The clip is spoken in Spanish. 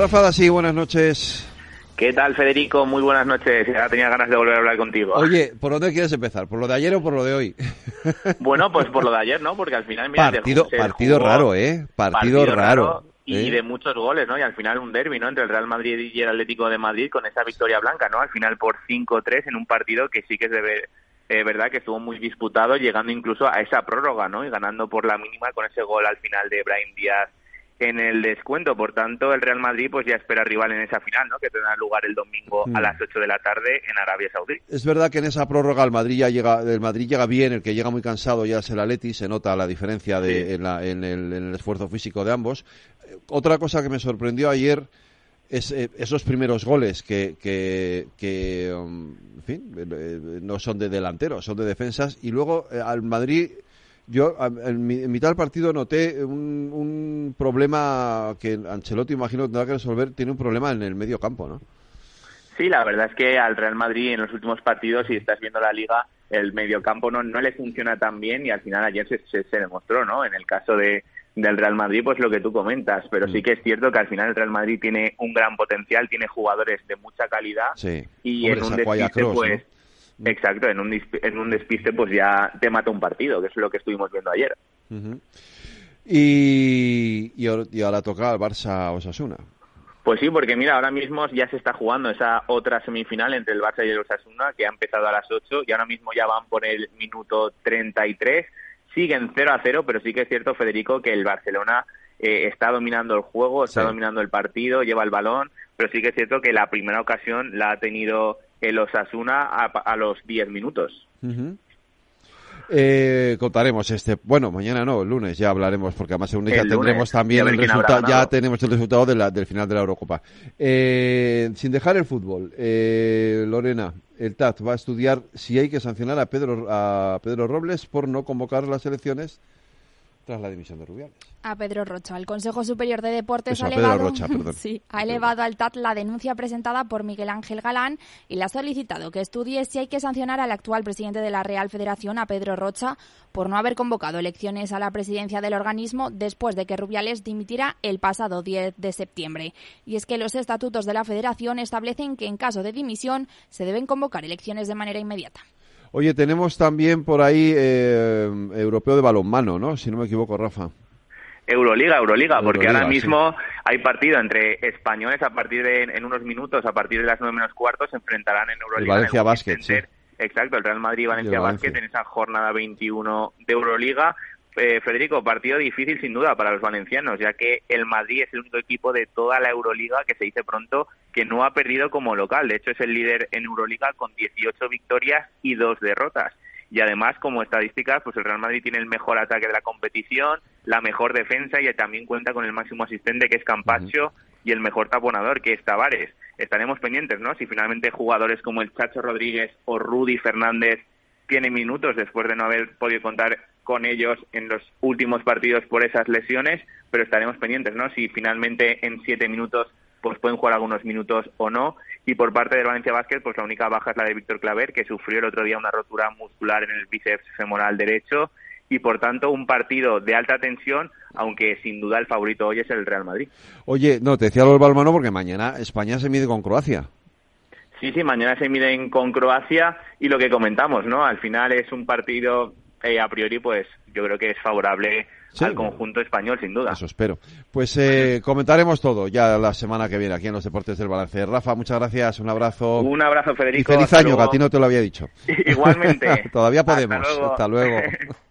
Rafa sí, buenas noches. ¿Qué tal, Federico? Muy buenas noches. Ya tenía ganas de volver a hablar contigo. Oye, ¿por dónde quieres empezar? ¿Por lo de ayer o por lo de hoy? bueno, pues por lo de ayer, ¿no? Porque al final... Mira, partido partido raro, ¿eh? Partido, raro. y ¿eh? de muchos goles, ¿no? Y al final un derby, ¿no? Entre el Real Madrid y el Atlético de Madrid con esa victoria blanca, ¿no? Al final por 5-3 en un partido que sí que es de ver, eh, verdad que estuvo muy disputado, llegando incluso a esa prórroga, ¿no? Y ganando por la mínima con ese gol al final de Brahim Díaz en el descuento. Por tanto, el Real Madrid pues ya espera rival en esa final, ¿no? Que tendrá lugar el domingo a las 8 de la tarde en Arabia Saudí. Es verdad que en esa prórroga el Madrid ya llega, el Madrid llega bien, el que llega muy cansado ya es el Atleti, se nota la diferencia de, en, la, en, el, en, el, esfuerzo físico de ambos. Eh, otra cosa que me sorprendió ayer es eh, esos primeros goles que, que, que um, en fin, eh, no son de delanteros, son de defensas y luego eh, al Madrid yo en, en, mitad del partido noté un, un, problema que Ancelotti imagino tendrá que resolver, tiene un problema en el medio campo, ¿no? Sí, la verdad es que al Real Madrid en los últimos partidos, si estás viendo la liga, el mediocampo no, no le funciona tan bien y al final ayer se, se, se demostró, ¿no? En el caso de, del Real Madrid, pues lo que tú comentas, pero sí que es cierto que al final el Real Madrid tiene un gran potencial, tiene jugadores de mucha calidad sí. y Hombre, en un despiste, Cross, pues, ¿no? Exacto, en un, en un despiste pues ya te mata un partido, que es lo que estuvimos viendo ayer. Uh -huh. y, y, ahora toca al Barça Osasuna. Pues sí, porque mira, ahora mismo ya se está jugando esa otra semifinal entre el Barça y el Osasuna, que ha empezado a las 8 y ahora mismo ya van por el minuto 33 siguen 0 a 0, pero sí que es cierto, Federico, que el Barcelona eh, está dominando el juego, está sí. dominando el partido, lleva el balón, pero sí que es cierto que la primera ocasión la ha tenido el Osasuna a, a los 10 minutos. Uh -huh. Eh, contaremos este, bueno, mañana no, el lunes ya hablaremos, porque además el lunes ya tendremos lunes, también el resultado, ya tenemos el resultado de la, del final de la Eurocopa. Eh, sin dejar el fútbol, eh, Lorena, el TAT va a estudiar si hay que sancionar a Pedro, a Pedro Robles por no convocar las elecciones tras la dimisión de Rubiales. A Pedro Rocha. El Consejo Superior de Deportes Eso, ha, elevado, Rocha, sí, ha elevado al TAT la denuncia presentada por Miguel Ángel Galán y le ha solicitado que estudie si hay que sancionar al actual presidente de la Real Federación, a Pedro Rocha, por no haber convocado elecciones a la presidencia del organismo después de que Rubiales dimitiera el pasado 10 de septiembre. Y es que los estatutos de la Federación establecen que en caso de dimisión se deben convocar elecciones de manera inmediata. Oye, tenemos también por ahí eh, europeo de balonmano, ¿no? Si no me equivoco, Rafa. Euroliga, Euroliga, porque ahora mismo sí. hay partido entre españoles a partir de en unos minutos, a partir de las nueve menos cuarto, se enfrentarán en Euroliga. El Valencia en Basket, sí. Exacto, el Real Madrid y Valencia Basket en esa jornada 21 de Euroliga. Eh, Federico, partido difícil sin duda para los valencianos, ya que el Madrid es el único equipo de toda la Euroliga que se dice pronto que no ha perdido como local. De hecho, es el líder en Euroliga con 18 victorias y dos derrotas. Y además, como estadísticas, pues el Real Madrid tiene el mejor ataque de la competición, la mejor defensa y también cuenta con el máximo asistente que es Campacho uh -huh. y el mejor taponador que es Tavares. Estaremos pendientes, ¿no? Si finalmente jugadores como el Chacho Rodríguez o Rudy Fernández tienen minutos después de no haber podido contar con ellos en los últimos partidos por esas lesiones, pero estaremos pendientes, ¿no? Si finalmente en siete minutos pues pueden jugar algunos minutos o no. Y por parte del Valencia Basket, pues la única baja es la de Víctor Claver, que sufrió el otro día una rotura muscular en el bíceps femoral derecho. Y por tanto, un partido de alta tensión, aunque sin duda el favorito hoy es el Real Madrid. Oye, no, te decía lo del balmano porque mañana España se mide con Croacia. Sí, sí, mañana se miden con Croacia y lo que comentamos, ¿no? Al final es un partido, eh, a priori, pues yo creo que es favorable sí, al conjunto español, sin duda. Eso espero. Pues eh, comentaremos todo ya la semana que viene aquí en los Deportes del Balance. Rafa, muchas gracias, un abrazo. Un abrazo, Federico. Y feliz año, que a ti no te lo había dicho. Igualmente. Todavía podemos. Hasta luego. Hasta luego.